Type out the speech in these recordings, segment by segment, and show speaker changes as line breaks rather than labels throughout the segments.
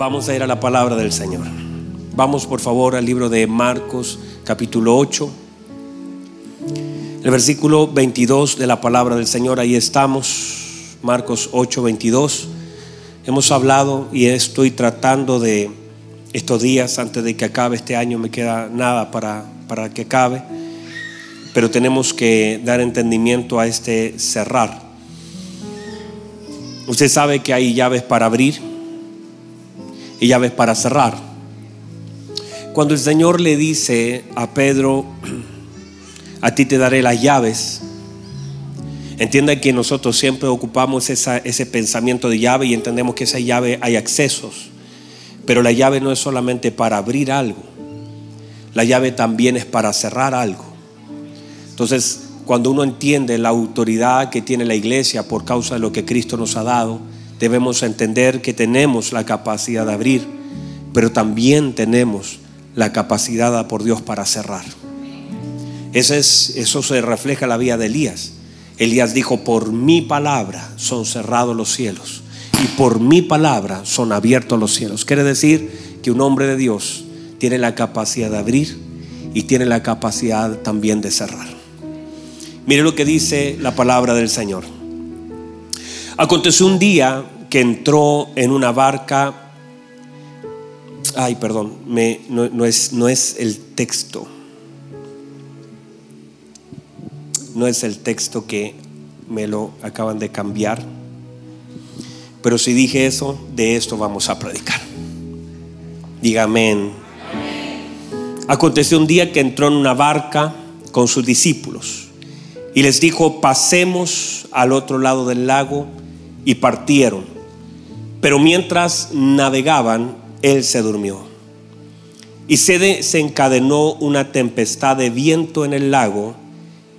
Vamos a ir a la palabra del Señor. Vamos por favor al libro de Marcos capítulo 8. El versículo 22 de la palabra del Señor, ahí estamos. Marcos 8, 22. Hemos hablado y estoy tratando de estos días antes de que acabe este año, me queda nada para, para que acabe, pero tenemos que dar entendimiento a este cerrar. Usted sabe que hay llaves para abrir y llaves para cerrar. Cuando el Señor le dice a Pedro, a ti te daré las llaves, entienda que nosotros siempre ocupamos ese pensamiento de llave y entendemos que esa llave hay accesos, pero la llave no es solamente para abrir algo, la llave también es para cerrar algo. Entonces, cuando uno entiende la autoridad que tiene la iglesia por causa de lo que Cristo nos ha dado, debemos entender que tenemos la capacidad de abrir, pero también tenemos la capacidad por Dios para cerrar. Eso, es, eso se refleja en la vida de Elías. Elías dijo, por mi palabra son cerrados los cielos y por mi palabra son abiertos los cielos. Quiere decir que un hombre de Dios tiene la capacidad de abrir y tiene la capacidad también de cerrar. Mire lo que dice la palabra del Señor. Aconteció un día que entró en una barca. Ay, perdón, no, es, no es el texto. No es el texto que me lo acaban de cambiar. Pero si dije eso, de esto vamos a predicar. Dígame. Aconteció un día que entró en una barca con sus discípulos y les dijo, pasemos al otro lado del lago y partieron. Pero mientras navegaban, él se durmió. Y se desencadenó una tempestad de viento en el lago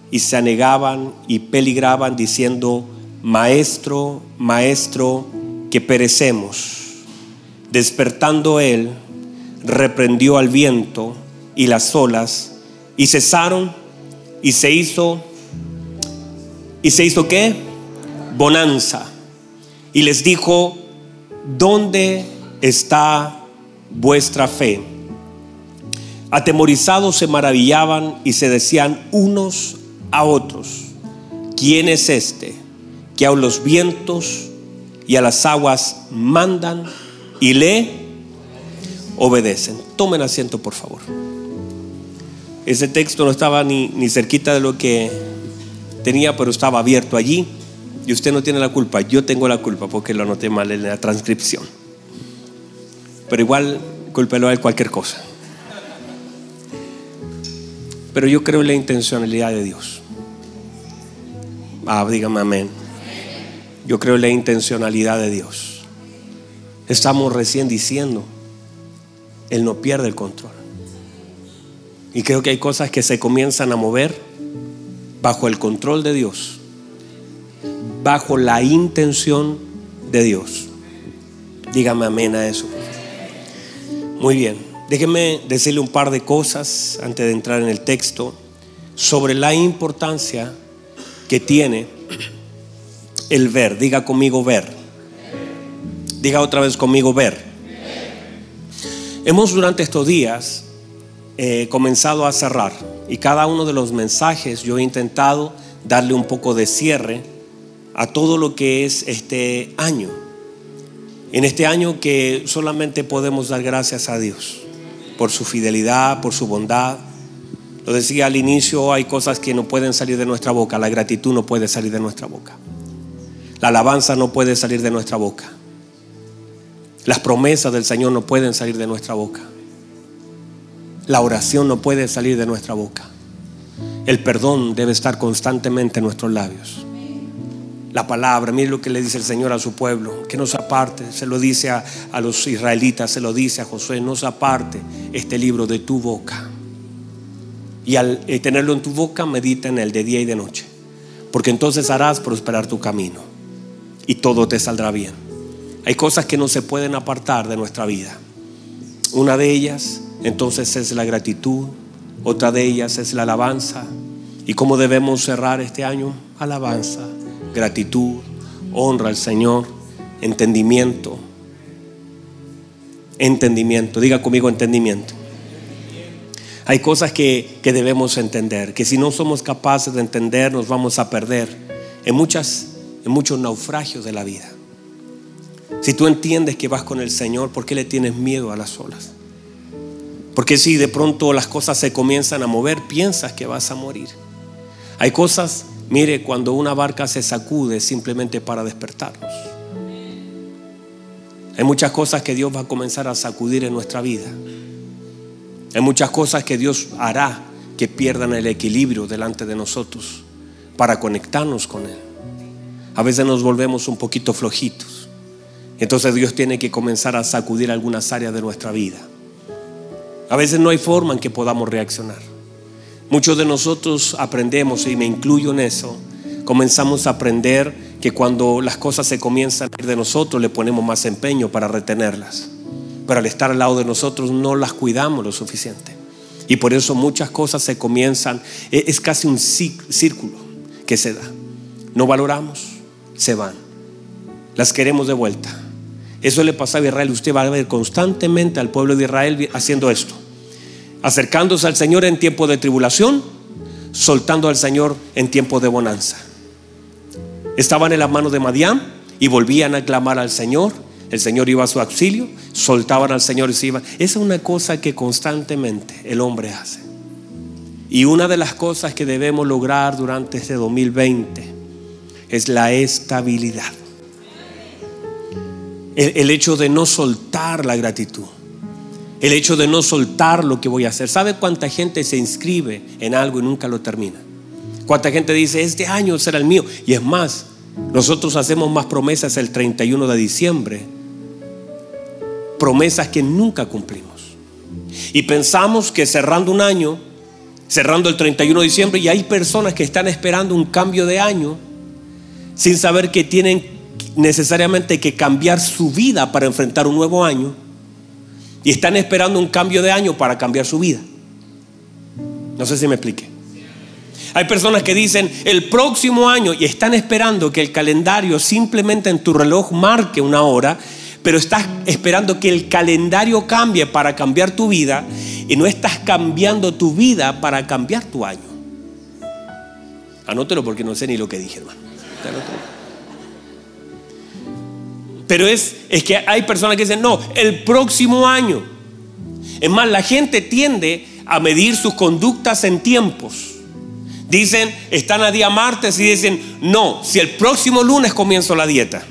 y se anegaban y peligraban diciendo, Maestro, Maestro, que perecemos. Despertando él, reprendió al viento y las olas y cesaron y se hizo, ¿y se hizo qué? Bonanza y les dijo, ¿dónde está vuestra fe? Atemorizados se maravillaban y se decían unos a otros, ¿quién es este que a los vientos y a las aguas mandan y le obedecen? Tomen asiento, por favor. Ese texto no estaba ni, ni cerquita de lo que tenía, pero estaba abierto allí. Y usted no tiene la culpa, yo tengo la culpa porque lo anoté mal en la transcripción. Pero igual, culpelo a él cualquier cosa. Pero yo creo en la intencionalidad de Dios. Ah, dígame amén. Yo creo en la intencionalidad de Dios. Estamos recién diciendo, Él no pierde el control. Y creo que hay cosas que se comienzan a mover bajo el control de Dios bajo la intención de Dios. Dígame amén a eso. Muy bien, déjeme decirle un par de cosas antes de entrar en el texto sobre la importancia que tiene el ver. Diga conmigo ver. Diga otra vez conmigo ver. Hemos durante estos días eh, comenzado a cerrar y cada uno de los mensajes yo he intentado darle un poco de cierre a todo lo que es este año. En este año que solamente podemos dar gracias a Dios por su fidelidad, por su bondad. Lo decía al inicio, hay cosas que no pueden salir de nuestra boca. La gratitud no puede salir de nuestra boca. La alabanza no puede salir de nuestra boca. Las promesas del Señor no pueden salir de nuestra boca. La oración no puede salir de nuestra boca. El perdón debe estar constantemente en nuestros labios la palabra. Mire lo que le dice el Señor a su pueblo, que no se aparte, se lo dice a, los israelitas, se lo dice a Josué, no se aparte este libro de tu boca. Y al eh, tenerlo en tu boca, medita en él de día y de noche, porque entonces harás prosperar tu camino y todo te saldrá bien. Hay cosas que no se pueden apartar de nuestra vida. Una de ellas entonces es la gratitud, otra de ellas es la alabanza. ¿Y cómo debemos cerrar este año? Alabanza gratitud, honra al Señor, entendimiento. entendimiento. Diga conmigo entendimiento. Hay cosas que, que, debemos entender, que si no somos capaces de entender nos vamos a perder en, muchas, en muchos naufragios de la vida. Si tú entiendes que vas con el Señor, ¿por qué le tienes miedo a las olas? Porque si de pronto las cosas se comienzan a mover, piensas que vas a morir. Hay cosas, mire, cuando una barca se sacude simplemente para despertarnos. Hay muchas cosas que Dios va a comenzar a sacudir en nuestra vida. Hay muchas cosas que Dios hará que pierdan el equilibrio delante de nosotros para conectarnos con Él. A veces nos volvemos un poquito flojitos. Entonces Dios tiene que comenzar a sacudir algunas áreas de nuestra vida. A veces no hay forma en que podamos reaccionar. Muchos de nosotros aprendemos, y me incluyo en eso, comenzamos a aprender que cuando las cosas se comienzan a ir de nosotros le ponemos más empeño para retenerlas. Pero al estar al lado de nosotros no las cuidamos lo suficiente. Y por eso muchas cosas se comienzan, e, es casi un círculo que se da. No valoramos, se van. Las queremos de vuelta. Eso le pasaba a Israel. Usted va a ver constantemente al pueblo de Israel haciendo esto. Acercándose al Señor en tiempo de tribulación, soltando al Señor en tiempo de bonanza. Estaban en las manos de Madián y volvían a clamar al Señor. El Señor iba a su auxilio, soltaban al Señor y se iban. Esa es una cosa que constantemente el hombre hace. Y una de las cosas que debemos lograr durante este 2020 es la estabilidad. El, el, hecho de no soltar la gratitud. El hecho de no soltar lo que voy a hacer. ¿Sabe cuánta gente se inscribe en algo y nunca lo termina? ¿Cuánta gente dice, este año será el mío? Y es más, nosotros hacemos más promesas el 31 de diciembre. Promesas que nunca cumplimos. Y pensamos que cerrando un año, cerrando el 31 de diciembre, y hay personas que están esperando un cambio de año sin saber que tienen necesariamente que cambiar su vida para enfrentar un nuevo año. Y están esperando un cambio de año para cambiar su vida. No sé si me explique. Hay personas que dicen el próximo año y están esperando que el calendario simplemente en tu reloj marque una hora, pero estás esperando que el calendario cambie para cambiar tu vida y no estás cambiando tu vida para cambiar tu año. Anótelo porque no sé ni lo que dije, hermano. Pero es, es que hay personas que dicen, no, el próximo año. Es más, la gente tiende a medir sus conductas en tiempos. Dicen, están a día martes y dicen, no, si el próximo lunes comienzo la dieta.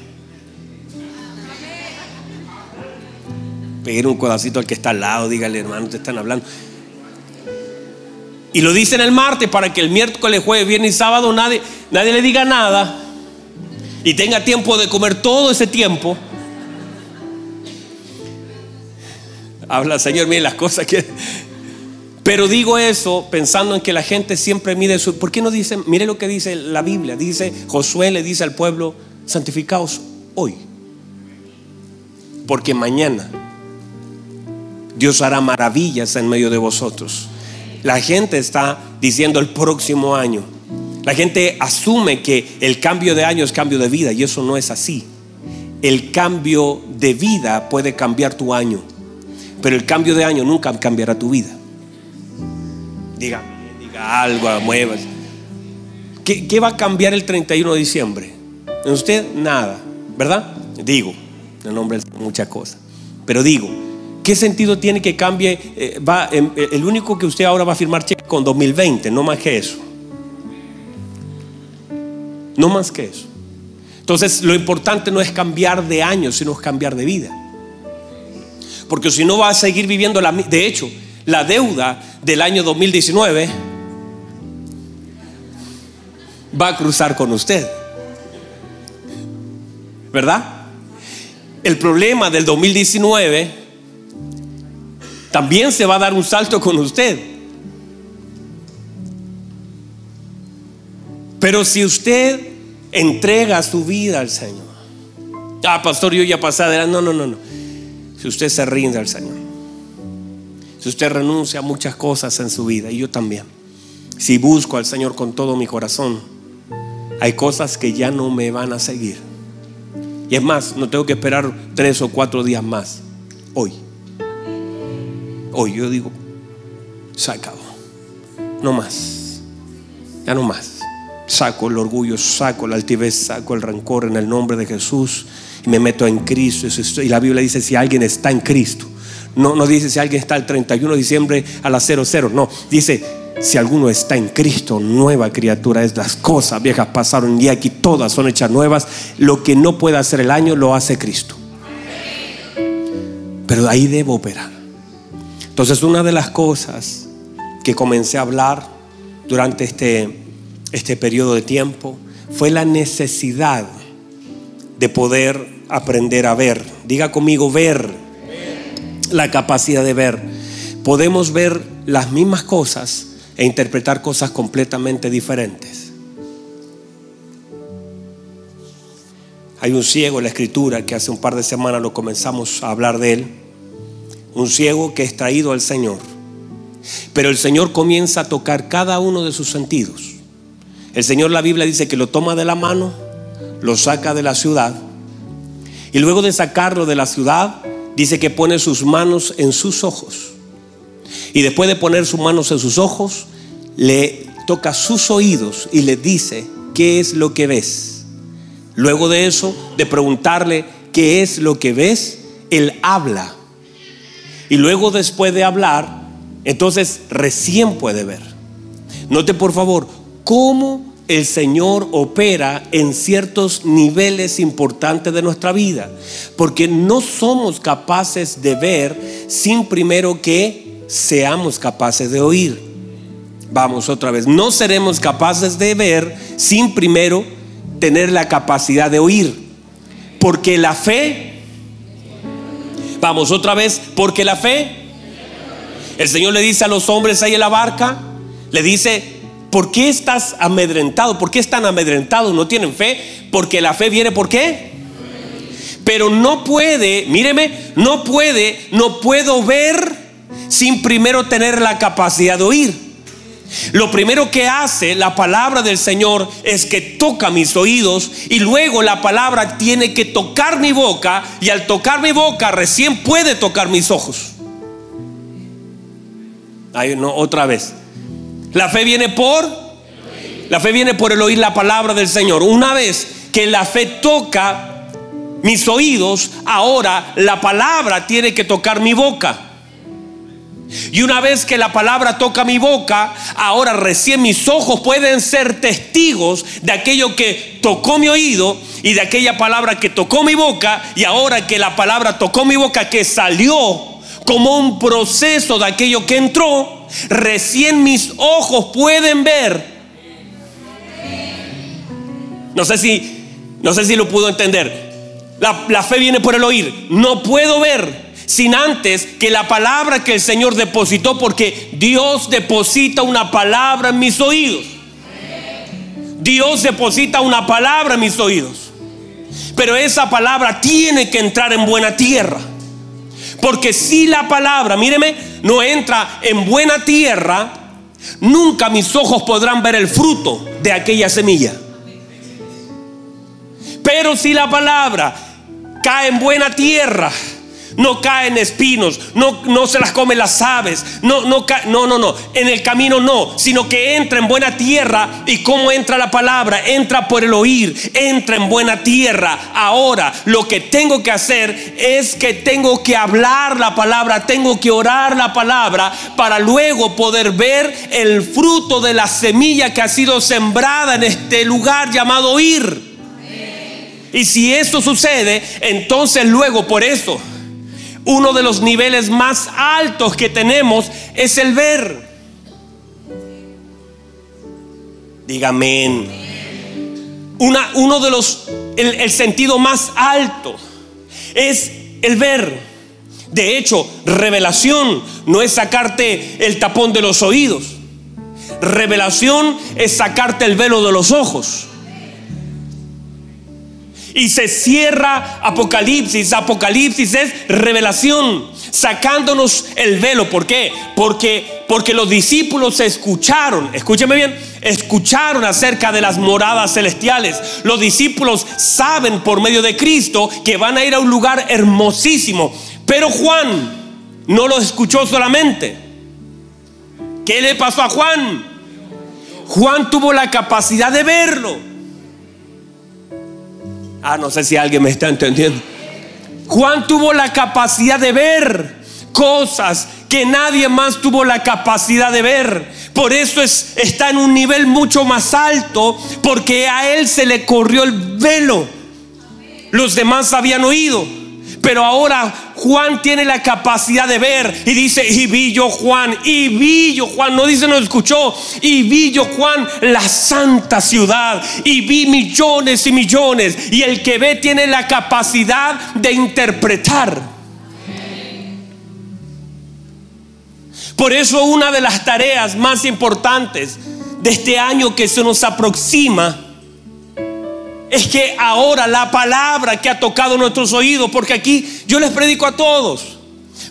Peguer un codacito al que está al lado, dígale, hermano, te están hablando. Y lo dicen el martes para que el miércoles, jueves, viernes y sábado nadie, nadie le diga nada y tenga tiempo de comer todo ese tiempo. Habla, Señor, mire las cosas que pero digo eso pensando en que la gente siempre mide su... ¿Por qué no dice, mire lo que dice la Biblia? Dice, Josué le dice al pueblo, santificaos hoy. Porque mañana Dios hará maravillas en medio de vosotros. La gente está diciendo el próximo año. La gente asume que el cambio de año es cambio de vida y eso no es así. El cambio de vida puede cambiar tu año, pero el cambio de año nunca cambiará tu vida diga, diga algo, muevas. ¿Qué, ¿Qué va a cambiar el 31 de diciembre? En usted nada, ¿verdad? Digo, el nombre es muchas cosas. Pero digo, ¿qué sentido tiene que cambie? Eh, va, eh, el único que usted ahora va a firmar cheque con 2020, no más que eso. No más que eso. Entonces, lo importante no es cambiar de año, sino es cambiar de vida. Porque si no va a seguir viviendo la... De hecho, la deuda del año 2019 va a cruzar con usted. ¿Verdad? El problema del 2019 también se va a dar un salto con usted. Pero si usted entrega su vida al Señor, ah, pastor, yo ya pasé adelante. No, no, no, no. Si usted se rinde al Señor, si usted renuncia a muchas cosas en su vida, y yo también, si busco al Señor con todo mi corazón, hay cosas que ya no me van a seguir. Y es más, no tengo que esperar tres o cuatro días más. Hoy. Hoy yo digo, se acabó. No más. Ya no más. Saco el orgullo, saco la altivez, saco el rencor en el nombre de Jesús y me meto en Cristo. Y la Biblia dice, si alguien está en Cristo, no, dice si alguien está el 31 de diciembre a las 00, no, dice, si alguno está en Cristo, nueva criatura es. Las cosas viejas pasaron y aquí todas son hechas nuevas. Lo que no puede hacer el año lo hace Cristo. Pero ahí debo operar. Entonces una de las cosas que comencé a hablar durante este, este periodo de tiempo fue la necesidad de poder aprender a ver. Diga conmigo, ver. La capacidad de ver. Podemos ver las mismas cosas e interpretar cosas completamente diferentes. Hay un ciego en la escritura que hace un par de semanas lo comenzamos a hablar de él. Un ciego que es traído al Señor. Pero el Señor comienza a tocar cada uno de sus sentidos. El Señor, la Biblia dice que lo toma de la mano lo saca de la ciudad y luego de sacarlo de la ciudad, dice que pone sus manos en sus ojos. Y después de poner sus manos en sus ojos, le toca sus oídos y le dice, ¿qué es lo que ves? Luego de eso, de preguntarle, ¿qué es lo que ves? Él habla. Y luego después de hablar, entonces recién puede ver. Note por favor, cómo el Señor opera en ciertos niveles importantes de nuestra vida. Porque no somos capaces de ver sin primero que seamos capaces de oír. Vamos otra vez. No seremos capaces de ver sin primero tener la capacidad de oír. Porque la fe, vamos otra vez, porque la fe, el Señor le dice a los hombres ahí en la barca, le dice, ¿Por qué estás amedrentado? ¿Por qué están amedrentados? ¿No tienen fe? Porque la fe viene por qué? Pero no puede, míreme, no puede, no puedo ver sin primero tener la capacidad de oír. Lo primero que hace la palabra del Señor es que toca mis oídos y luego la palabra tiene que tocar mi boca y al tocar mi boca recién puede tocar mis ojos. Ahí no, otra vez. La fe viene por la fe viene por el oír la palabra del Señor. Una vez que la fe toca mis oídos, ahora la palabra tiene que tocar mi boca. Y una vez que la palabra toca mi boca, ahora recién mis ojos pueden ser testigos de aquello que tocó mi oído y de aquella palabra que tocó mi boca. Y ahora que la palabra tocó mi boca, que salió como un proceso de aquello que entró, recién mis ojos pueden ver. No sé si, no sé si lo pudo entender. La, la fe viene por el oír. No puedo ver sin antes que la palabra que el Señor depositó, porque Dios deposita una palabra en mis oídos. Dios deposita una palabra en mis oídos. Pero esa palabra tiene que entrar en buena tierra. Porque si la palabra, míreme, no entra en buena tierra, nunca mis ojos podrán ver el fruto de aquella semilla. Pero si la palabra cae en buena tierra, no caen espinos, no, no se las comen las aves, no, no, no, no, no, en el camino no, sino que entra en buena tierra. ¿Y cómo entra la palabra? Entra por el oír, entra en buena tierra. Ahora, lo que tengo que hacer es que tengo que hablar la palabra, tengo que orar la palabra para luego poder ver el fruto de la semilla que ha sido sembrada en este lugar llamado oír. Y si esto sucede, entonces luego por eso uno de los niveles más altos que tenemos es el ver. Dígame. Una, uno de los, el, el sentido más alto es el ver. De hecho, revelación no es sacarte el tapón de los oídos. Revelación es sacarte el velo de los ojos. Y se cierra Apocalipsis. Apocalipsis es revelación, sacándonos el velo. ¿Por qué? Porque, porque los discípulos escucharon, escúcheme bien, escucharon acerca de las moradas celestiales. Los discípulos saben por medio de Cristo que van a ir a un lugar hermosísimo. Pero Juan no lo escuchó solamente. ¿Qué le pasó a Juan? Juan tuvo la capacidad de verlo. Ah, no sé si alguien me está entendiendo. Juan tuvo la capacidad de ver cosas que nadie más tuvo la capacidad de ver. Por eso es, está en un nivel mucho más alto, porque a él se le corrió el velo. Los demás habían oído, pero ahora Juan tiene la capacidad de ver y dice, y vi yo Juan, y vi yo Juan, no dice no escuchó, y vi yo Juan la santa ciudad, y vi millones y millones, y el que ve tiene la capacidad de interpretar. Por eso una de las tareas más importantes de este año que se nos aproxima es que ahora la palabra que ha tocado nuestros oídos, porque aquí yo les predico a todos,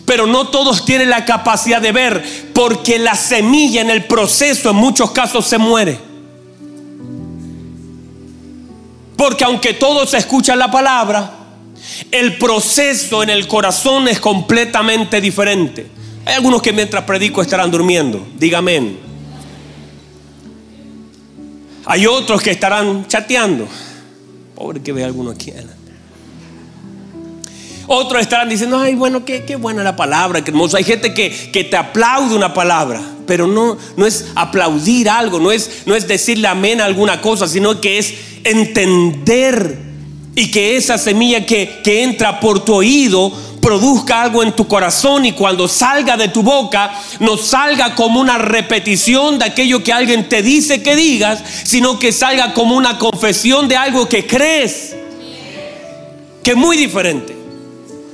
pero no todos tienen la capacidad de ver, porque la semilla en el proceso en muchos casos se muere. Porque aunque todos escuchan la palabra, el proceso en el corazón es completamente diferente. Hay algunos que mientras predico estarán durmiendo. Dígame. Hay otros que estarán chateando. Pobre que ve alguno aquí Otros estarán diciendo, ay, bueno, qué, qué, buena la palabra, qué hermoso. Hay gente que, que, te aplaude una palabra, pero no, no es aplaudir algo, no es, no es decirle amén a alguna cosa, sino que es entender y que esa semilla que, que entra por tu oído produzca algo en tu corazón y cuando salga de tu boca no salga como una repetición de aquello que alguien te dice que digas, sino que salga como una confesión de algo que crees. Que es muy diferente.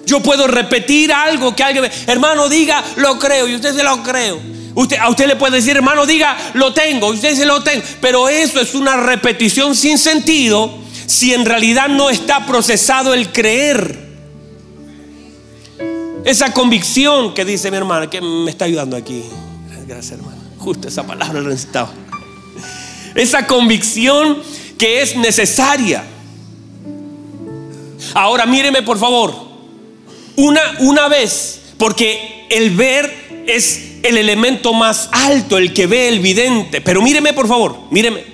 Yo puedo repetir algo que alguien, hermano, diga, lo creo, y usted se lo creo. Usted, a usted le puede decir, hermano, diga, lo tengo, usted se lo tengo. Pero eso es una repetición sin sentido si en realidad no está procesado el creer. Esa convicción que dice mi hermana, que me está ayudando aquí. Gracias, hermano. Justo esa palabra lo necesitaba. Esa convicción que es necesaria. Ahora míreme por favor. Una, una vez, porque el ver es el elemento más alto, el que ve el vidente. Pero míreme por favor, míreme.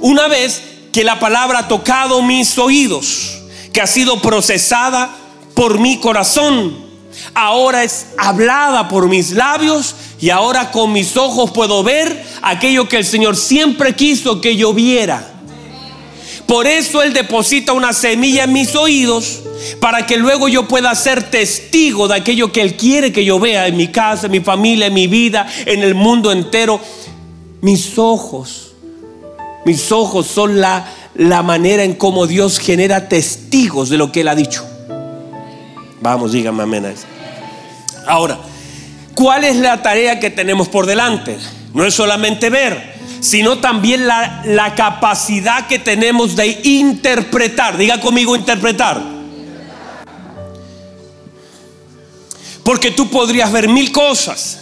Una vez que la palabra ha tocado mis oídos, que ha sido procesada por mi corazón, ahora es hablada por mis labios y ahora con mis ojos puedo ver aquello que el Señor siempre quiso que yo viera. Por eso Él deposita una semilla en mis oídos para que luego yo pueda ser testigo de aquello que Él quiere que yo vea en mi casa, en mi familia, en mi vida, en el mundo entero. Mis ojos, mis ojos son la, la manera en cómo Dios genera testigos de lo que Él ha dicho. Vamos, dígame amén. Ahora, ¿cuál es la tarea que tenemos por delante? No es solamente ver, sino también la, capacidad que tenemos de interpretar. Diga conmigo interpretar. Porque tú podrías ver mil cosas,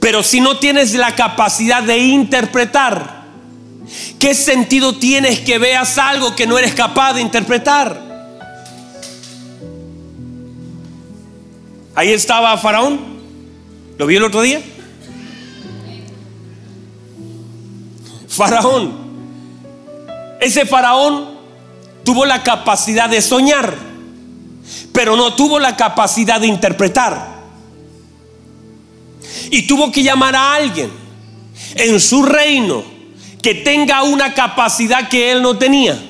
pero si no tienes la capacidad de interpretar, ¿qué sentido tienes que veas algo que no eres capaz de interpretar? Ahí estaba Faraón. ¿Lo vio el otro día? Faraón. Ese faraón tuvo la capacidad de soñar, pero no tuvo la capacidad de interpretar. Y tuvo que llamar a alguien en su reino que tenga una capacidad que él no tenía.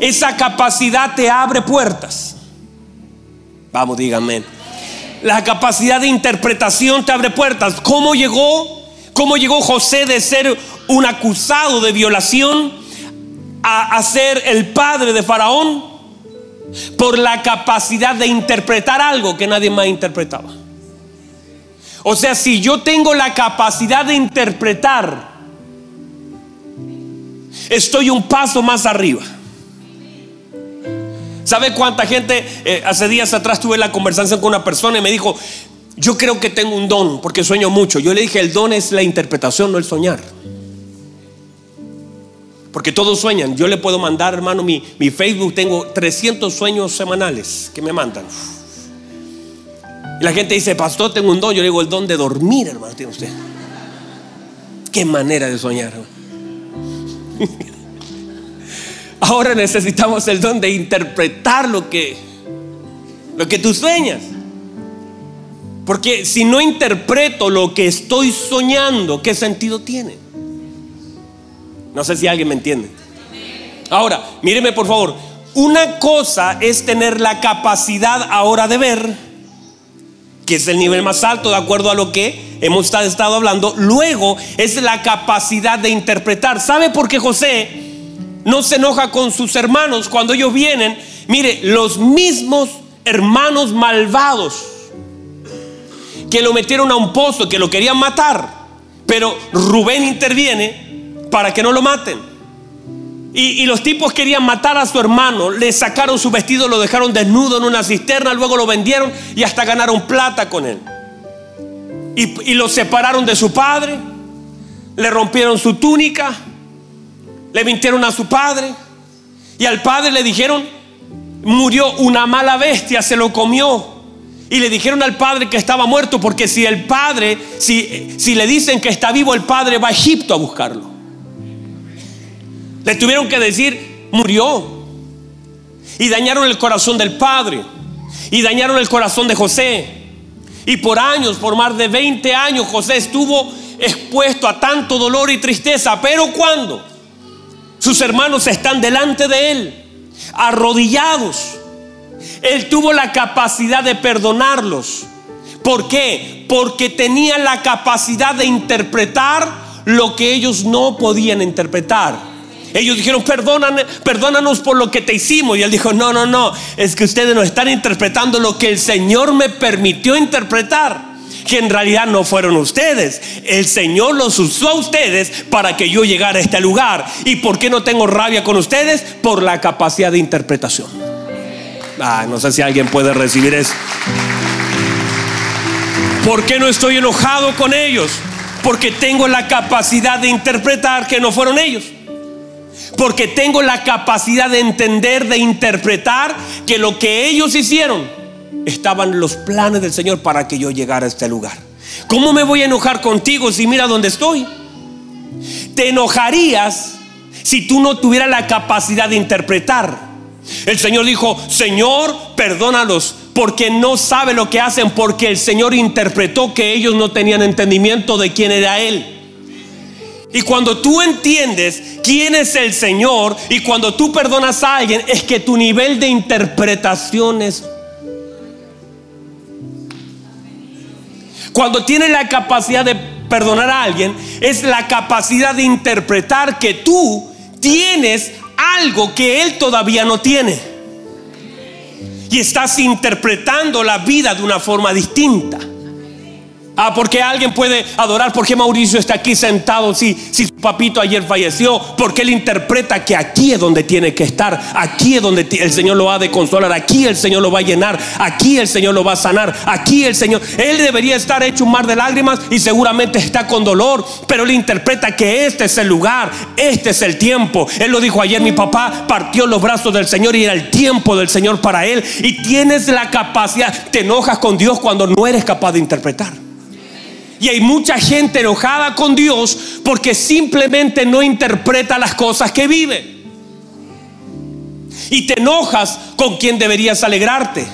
Esa capacidad te abre puertas. Vamos, díganme. La capacidad de interpretación te abre puertas. ¿Cómo llegó? ¿Cómo llegó José de ser un acusado de violación a, a ser el padre de Faraón? Por la capacidad de interpretar algo que nadie más interpretaba. O sea, si yo tengo la capacidad de interpretar, estoy un paso más arriba. ¿Sabe cuánta gente? Eh, hace días atrás tuve la conversación con una persona y me dijo, yo creo que tengo un don porque sueño mucho. Yo le dije, el don es la interpretación, no el soñar. Porque todos sueñan. Yo le puedo mandar, hermano, mi, mi Facebook. Tengo 300 sueños semanales que me mandan. Y la gente dice, pastor, tengo un don. Yo le digo, el don de dormir, hermano, tiene usted. Qué manera de soñar. Ahora necesitamos el don de interpretar lo que, lo que tú sueñas. Porque si no interpreto lo que estoy soñando, ¿qué sentido tiene? No sé si alguien me entiende. Ahora, míreme por favor. Una cosa es tener la capacidad ahora de ver que es el nivel más alto de acuerdo a lo que hemos estado hablando. Luego es la capacidad de interpretar. ¿Sabe por qué José no se enoja con sus hermanos cuando ellos vienen? Mire, los mismos hermanos malvados que lo metieron a un pozo, que lo querían matar, pero Rubén interviene para que no lo maten. Y, los tipos querían matar a su hermano, le sacaron su vestido, lo dejaron desnudo en una cisterna, luego lo vendieron y hasta ganaron plata con él. Y, y lo separaron de su padre, le rompieron su túnica, le mintieron a su padre y al padre le dijeron, murió una mala bestia, se lo comió. Y le dijeron al padre que estaba muerto, porque si el padre, si, si le dicen que está vivo, el padre va a Egipto a buscarlo. Le tuvieron que decir, murió. Y dañaron el corazón del padre. Y dañaron el corazón de José. Y por años, por más de 20 años, José estuvo expuesto a tanto dolor y tristeza. Pero cuando sus hermanos están delante de él, arrodillados, él tuvo la capacidad de perdonarlos. ¿Por qué? Porque tenía la capacidad de interpretar lo que ellos no podían interpretar. Ellos dijeron, perdónanos por lo que te hicimos. Y él dijo, no, no, no, es que ustedes no están interpretando lo que el Señor me permitió interpretar. Que en realidad no fueron ustedes. El Señor los usó a ustedes para que yo llegara a este lugar. ¿Y por qué no tengo rabia con ustedes? Por la capacidad de interpretación. Ah, no sé si alguien puede recibir eso. ¿Por qué no estoy enojado con ellos? Porque tengo la capacidad de interpretar que no fueron ellos porque tengo la capacidad de entender, de interpretar que lo que ellos hicieron estaban los planes del Señor para que yo llegara a este lugar. ¿Cómo me voy a enojar contigo si mira dónde estoy? Te enojarías si tú no tuvieras la capacidad de interpretar. El Señor dijo, Señor, perdónalos porque no sabe lo que hacen, porque el Señor interpretó que ellos no tenían entendimiento de quién era Él. Y cuando tú entiendes quién es el Señor y cuando tú perdonas a alguien, es que tu nivel de interpretación es... Cuando tienes la capacidad de perdonar a alguien, es la capacidad de interpretar que tú tienes algo que él todavía no tiene. Y estás interpretando la vida de una forma distinta. Ah, porque alguien puede adorar, porque Mauricio está aquí sentado si, si su papito ayer falleció, porque él interpreta que aquí es donde tiene que estar, aquí es donde el Señor lo ha de consolar, aquí el Señor lo va a llenar, aquí el Señor lo va a sanar, aquí el Señor, él debería estar hecho un mar de lágrimas y seguramente está con dolor, pero él interpreta que este es el lugar, este es el tiempo. Él lo dijo ayer, mi papá partió los brazos del Señor y era el tiempo del Señor para él. Y tienes la capacidad, te enojas con Dios cuando no eres capaz de interpretar. Y hay mucha gente enojada con Dios porque simplemente no interpreta las cosas que vive. Y te enojas con quien deberías alegrarte.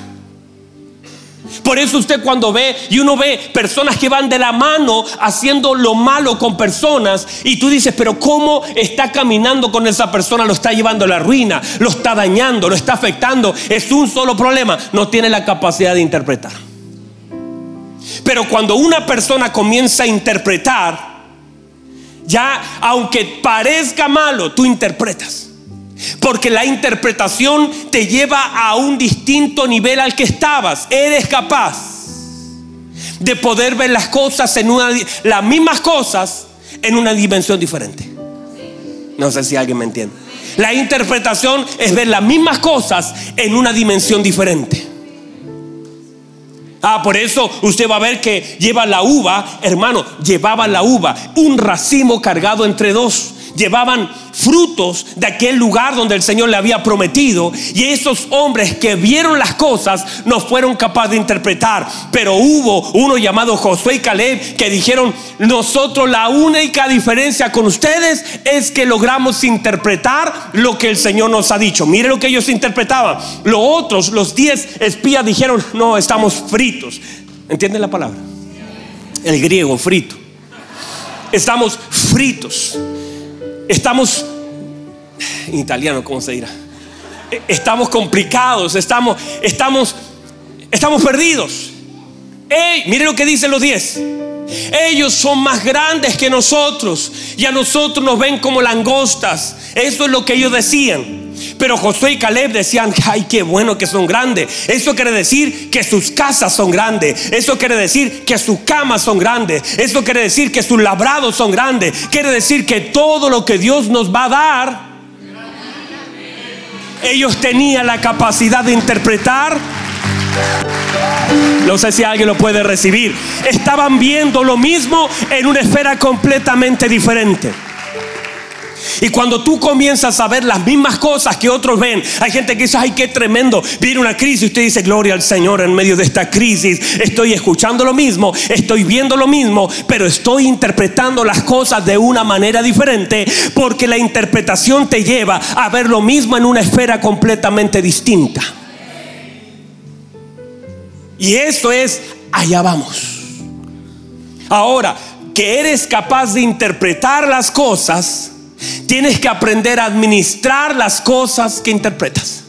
Por eso usted cuando ve y uno ve personas que van de la mano haciendo lo malo con personas y tú dices, pero ¿cómo está caminando con esa persona? Lo está llevando a la ruina, lo está dañando, lo está afectando. Es un solo problema, no tiene la capacidad de interpretar. Pero cuando una persona comienza a interpretar, ya aunque parezca malo, tú interpretas. Porque la interpretación te lleva a un distinto nivel al que estabas. Eres capaz de poder ver las cosas en una las mismas cosas en una dimensión diferente. No sé si alguien me entiende. La interpretación es ver las mismas cosas en una dimensión diferente. Ah, por eso usted va a ver que lleva la uva, hermano, llevaba la uva, un racimo cargado entre dos. Llevaban frutos de aquel lugar donde el Señor le había prometido. Y esos hombres que vieron las cosas no fueron capaces de interpretar. Pero hubo uno llamado Josué y Caleb que dijeron, nosotros la única diferencia con ustedes es que logramos interpretar lo que el Señor nos ha dicho. Mire lo que ellos interpretaban. Los otros, los diez espías dijeron, no, estamos fritos. ¿Entienden la palabra? El griego, frito. Estamos fritos. Estamos, en italiano, ¿cómo se dirá? Estamos complicados, estamos, estamos, estamos perdidos. Mire lo que dicen los diez. Ellos son más grandes que nosotros y a nosotros nos ven como langostas. Eso es lo que ellos decían. Pero Josué y Caleb decían, ay, qué bueno que son grandes. Eso quiere decir que sus casas son grandes. Eso quiere decir que sus camas son grandes. Eso quiere decir que sus labrados son grandes. Quiere decir que todo lo que Dios nos va a dar, ellos tenían la capacidad de interpretar no sé si alguien lo puede recibir. Estaban viendo lo mismo en una esfera completamente diferente. Y cuando tú comienzas a ver las mismas cosas que otros ven, hay gente que dice, ay, qué tremendo, viene una crisis. Y usted dice, gloria al Señor en medio de esta crisis. Estoy escuchando lo mismo, estoy viendo lo mismo, pero estoy interpretando las cosas de una manera diferente porque la interpretación te lleva a ver lo mismo en una esfera completamente distinta. Y eso es, allá vamos. Ahora, que eres capaz de interpretar las cosas, tienes que aprender a administrar las cosas que interpretas.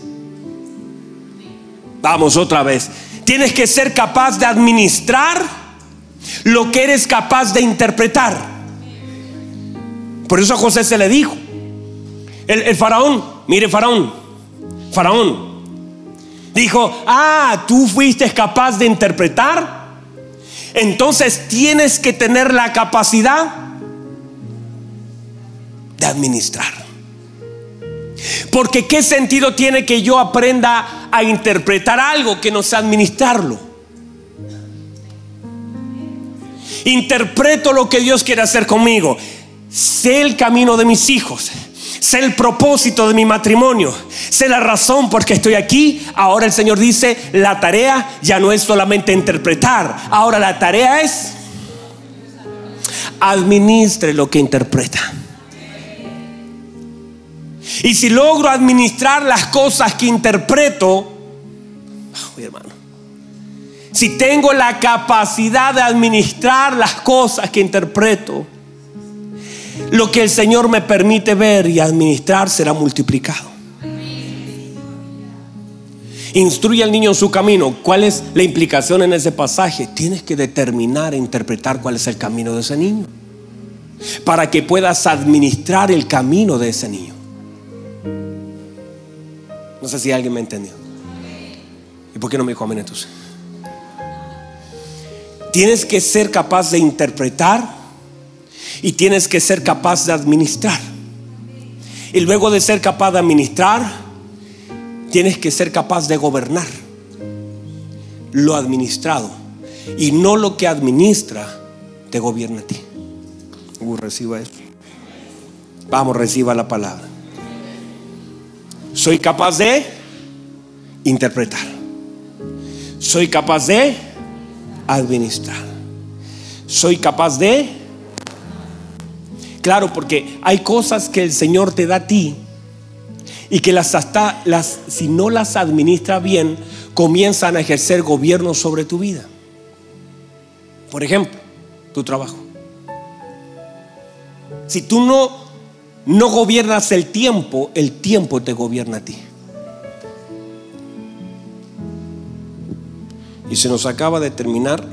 Vamos otra vez. Tienes que ser capaz de administrar lo que eres capaz de interpretar. Por eso a José se le dijo. El, el faraón, mire faraón, faraón, dijo, ah, tú fuiste capaz de interpretar, entonces tienes que tener la capacidad de administrar. Porque ¿qué sentido tiene que yo aprenda a interpretar algo que no sé administrarlo? Interpreto lo que Dios quiere hacer conmigo. Sé el camino de mis hijos sé el propósito de mi matrimonio, sé la razón por qué estoy aquí. Ahora el Señor dice, la tarea ya no es solamente interpretar, ahora la tarea es administre lo que interpreta. Y si logro administrar las cosas que interpreto, hermano, si tengo la capacidad de administrar las cosas que interpreto, lo que el Señor me permite ver y administrar será multiplicado. Instruye al niño en su camino. ¿Cuál es la implicación en ese pasaje? Tienes que determinar e interpretar cuál es el camino de ese niño. Para que puedas administrar el camino de ese niño. No sé si alguien me entendió. ¿Y por qué no me dijo amén entonces? Tienes que ser capaz de interpretar y tienes que ser capaz de administrar. Y luego de ser capaz de administrar, tienes que ser capaz de gobernar lo administrado. Y no lo que administra te gobierna a ti. Uh, reciba eso. Vamos, reciba la palabra. Soy capaz de interpretar. Soy capaz de administrar. Soy capaz de Claro, porque hay cosas que el Señor te da a ti y que las hasta las si no las administra bien, comienzan a ejercer gobierno sobre tu vida. Por ejemplo, tu trabajo. Si tú no no gobiernas el tiempo, el tiempo te gobierna a ti. Y se nos acaba de terminar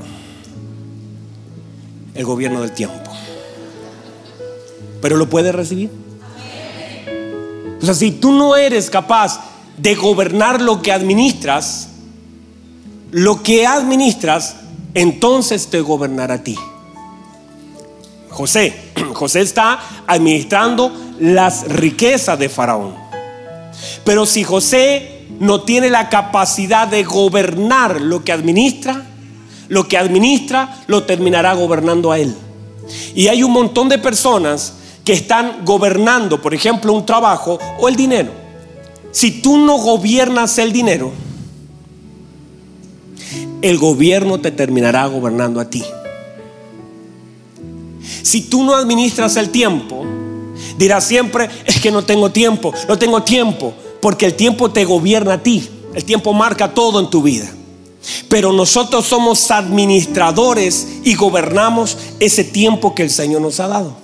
el gobierno del tiempo pero lo puedes recibir. O sea, si tú no eres capaz de gobernar lo que administras, lo que administras, entonces te gobernará a ti. José, José está administrando las riquezas de Faraón. Pero si José no tiene la capacidad de gobernar lo que administra, lo que administra lo terminará gobernando a él. Y hay un montón de personas que están gobernando, por ejemplo, un trabajo o el dinero. Si tú no gobiernas el dinero, el gobierno te terminará gobernando a ti. Si tú no administras el tiempo, dirás siempre, es que no tengo tiempo, no tengo tiempo, porque el tiempo te gobierna a ti, el tiempo marca todo en tu vida. Pero nosotros somos administradores y gobernamos ese tiempo que el Señor nos ha dado.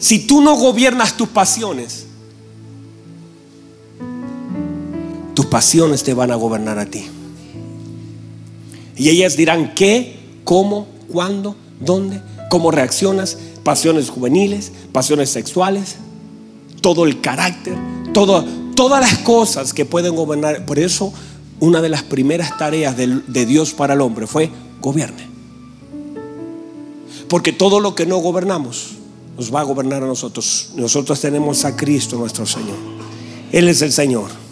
Si tú no gobiernas tus pasiones, tus pasiones te van a gobernar a ti. Y ellas dirán qué, cómo, cuándo, dónde, cómo reaccionas, pasiones juveniles, pasiones sexuales, todo el carácter, todas las cosas que pueden gobernar. Por eso una de las primeras tareas de, de Dios para el hombre fue gobierne. Porque todo lo que no gobernamos nos va a gobernar a nosotros. Nosotros tenemos a Cristo nuestro Señor. Él es el Señor.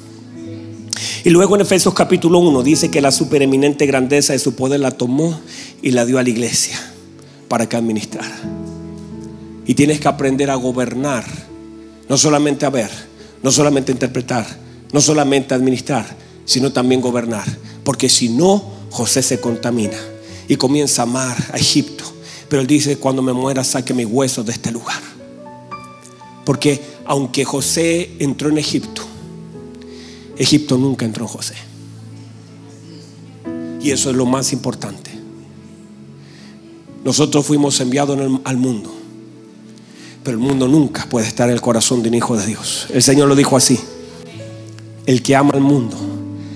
Y luego en Efesios capítulo 1 dice que la supereminente grandeza de su poder la tomó y la dio a la iglesia para que administrara. Y tienes que aprender a gobernar, no solamente a ver, no solamente a interpretar, no solamente a administrar, sino también gobernar. Porque si no, José se contamina y comienza a amar a Egipto. Pero él dice, cuando me muera, saque mis huesos de este lugar. Porque aunque José entró en Egipto, Egipto nunca entró en José. Y eso es lo más importante. Nosotros fuimos enviados al mundo, pero el mundo nunca puede estar en el corazón de un hijo de Dios. El Señor lo dijo así. El que ama al mundo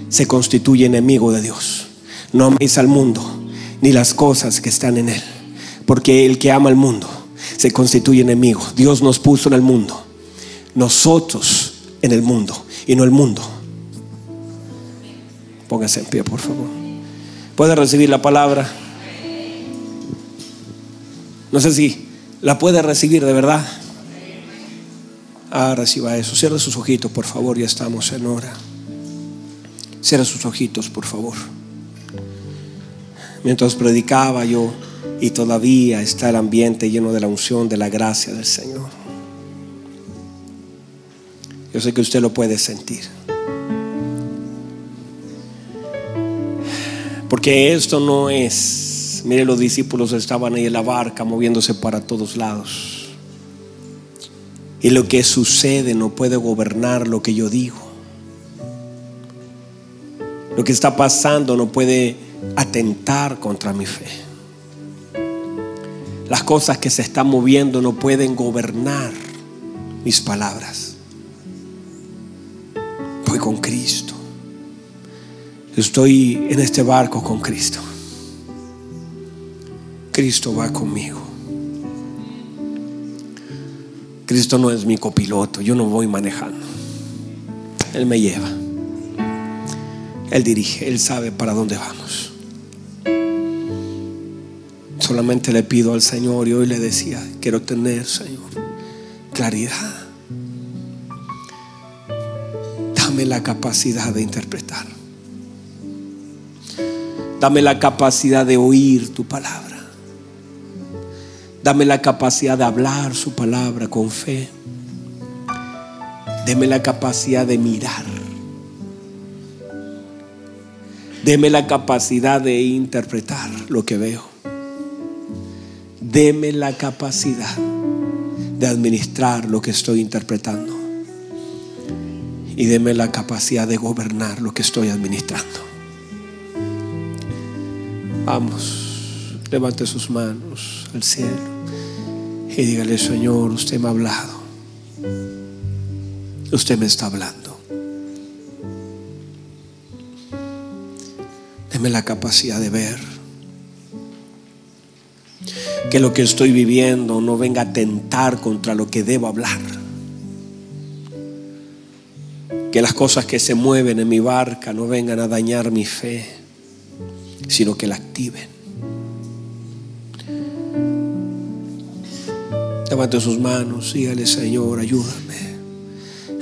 se constituye enemigo de Dios. No améis al mundo ni las cosas que están en él. Porque el que ama al mundo se constituye enemigo. Dios nos puso en el mundo. Nosotros en el mundo y no el mundo. Póngase en pie, por favor. ¿Puede recibir la palabra? No sé si la puede recibir de verdad. Ah, reciba eso. Cierre sus ojitos, por favor. Ya estamos en hora. Cierre sus ojitos, por favor. Mientras predicaba yo y todavía está el ambiente lleno de la unción, de la gracia del Señor. Yo sé que usted lo puede sentir. Porque esto no es, mire los discípulos estaban ahí en la barca moviéndose para todos lados. Y lo que sucede no puede gobernar lo que yo digo. Lo que está pasando no puede atentar contra mi fe. Las cosas que se están moviendo no pueden gobernar mis palabras. Voy con Cristo. Estoy en este barco con Cristo. Cristo va conmigo. Cristo no es mi copiloto, yo no voy manejando. Él me lleva. Él dirige, Él sabe para dónde vamos. Solamente le pido al Señor y hoy le decía, quiero tener, Señor, claridad. Dame la capacidad de interpretar. Dame la capacidad de oír tu palabra. Dame la capacidad de hablar su palabra con fe. Deme la capacidad de mirar. Deme la capacidad de interpretar lo que veo. Deme la capacidad de administrar lo que estoy interpretando. Y deme la capacidad de gobernar lo que estoy administrando. Vamos, levante sus manos al cielo y dígale, Señor, usted me ha hablado. Usted me está hablando. Deme la capacidad de ver que lo que estoy viviendo no venga a tentar contra lo que debo hablar. Que las cosas que se mueven en mi barca no vengan a dañar mi fe sino que la activen. Levante sus manos, dígale Señor, ayúdame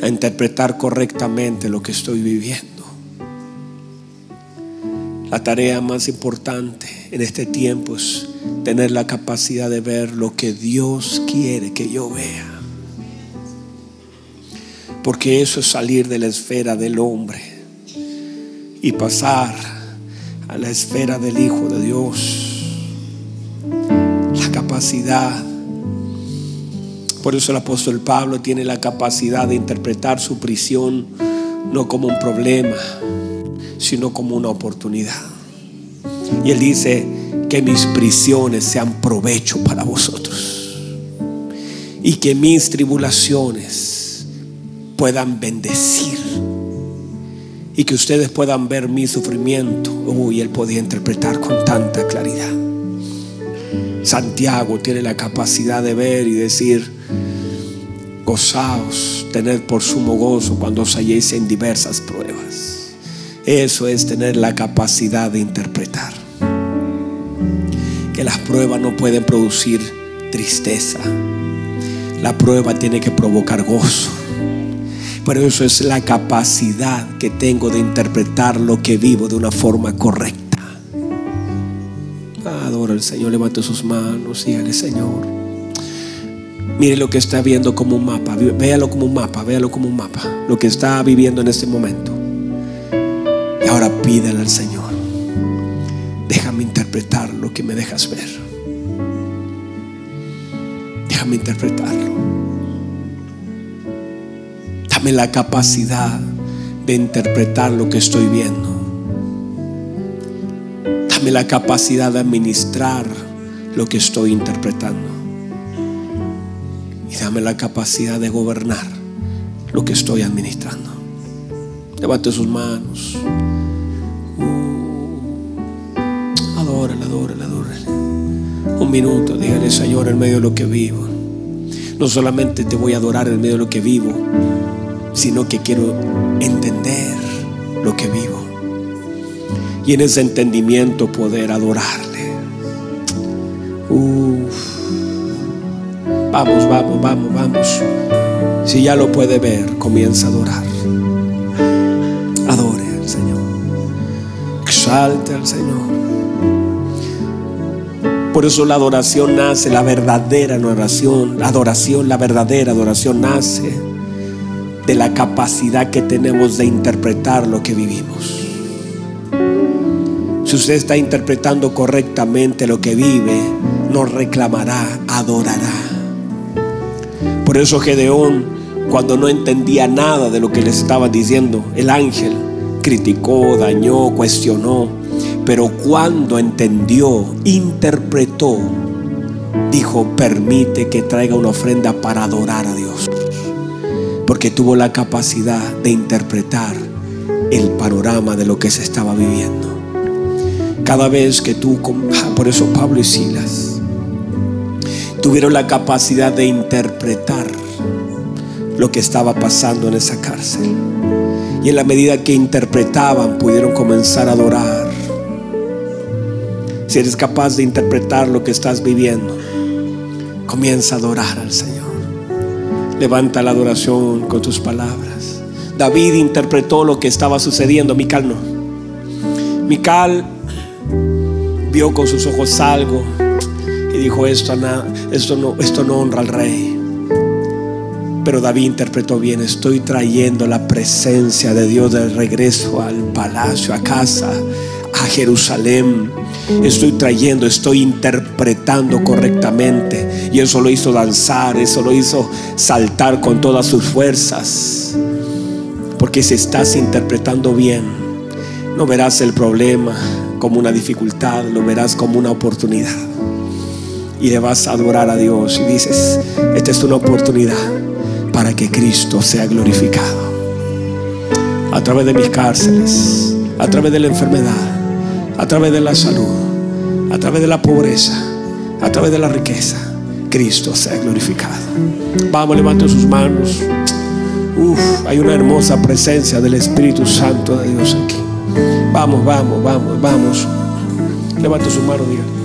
a interpretar correctamente lo que estoy viviendo. La tarea más importante en este tiempo es tener la capacidad de ver lo que Dios quiere que yo vea. Porque eso es salir de la esfera del hombre y pasar la esfera del Hijo de Dios. La capacidad. Por eso el apóstol Pablo tiene la capacidad de interpretar su prisión no como un problema, sino como una oportunidad. Y Él dice que mis prisiones sean provecho para vosotros. Y que mis tribulaciones puedan bendecir. Y que ustedes puedan ver mi sufrimiento. Uy, Él podía interpretar con tanta claridad. Santiago tiene la capacidad de ver y decir, gozaos, tened por sumo gozo cuando os halléis en diversas pruebas eso es tener la capacidad de interpretar. Que las pruebas no pueden producir tristeza. La prueba tiene que provocar gozo. Pero eso es la capacidad que tengo de interpretar lo que vivo de una forma correcta. Adora al Señor, levante sus manos al Señor. Mire lo que está viendo como un mapa. Véalo como un mapa, véalo como un mapa. Lo que está viviendo en este momento. Y ahora pídele al Señor, déjame interpretar lo que me dejas ver. Déjame interpretarlo. Dame la capacidad de interpretar lo que estoy viendo. Dame la capacidad de administrar lo que estoy interpretando. Y dame la capacidad de gobernar lo que estoy administrando. Levante sus manos. Adórale, adórale, adórale. Un minuto, dígale, Señor, en medio de lo que vivo. No solamente te voy a adorar en medio de lo que vivo, sino que quiero entender lo que vivo. Y en ese entendimiento poder adorarle. Vamos, vamos, vamos, vamos. Si ya lo puede ver, comienza a adorar. Adore al Señor. Exalte al Señor. Por eso la adoración nace, la verdadera adoración, la adoración, la verdadera adoración nace de la capacidad que tenemos de interpretar lo que vivimos. Si usted está interpretando correctamente lo que vive, no reclamará, adorará. Por eso Gedeón, cuando no entendía nada de lo que le estaba diciendo, el ángel criticó, dañó, cuestionó pero cuando entendió, interpretó, dijo, permite que traiga una ofrenda para adorar a Dios. Porque tuvo la capacidad de interpretar el panorama de lo que se estaba viviendo. Cada vez que tú, ah, por eso Pablo y Silas, tuvieron la capacidad de interpretar lo que estaba pasando en esa cárcel. Y en la medida que interpretaban, pudieron comenzar a adorar si eres capaz de interpretar lo que estás viviendo, comienza a adorar al Señor. Levanta la adoración con tus palabras. David interpretó lo que estaba sucediendo, Mical no. Mical vio con sus ojos algo y dijo, esto, esto, no, esto no honra al rey. Pero David interpretó bien, estoy trayendo la presencia de Dios de regreso al palacio, a casa, a Jerusalén estoy trayendo, estoy interpretando correctamente. Y eso lo hizo danzar, eso lo hizo saltar con todas sus fuerzas. Porque si estás interpretando bien, no verás el problema como una dificultad, lo verás como una oportunidad. Y le vas a adorar a Dios y dices, esta es una oportunidad para que Cristo sea glorificado. A través de mis cárceles, a través de la enfermedad, a través de la salud, a través de la pobreza, a través de la riqueza, Cristo sea glorificado. Vamos, levante sus manos. Uf, hay una hermosa presencia del Espíritu Santo de Dios aquí. Vamos, vamos, vamos, vamos. Levante su mano, diga.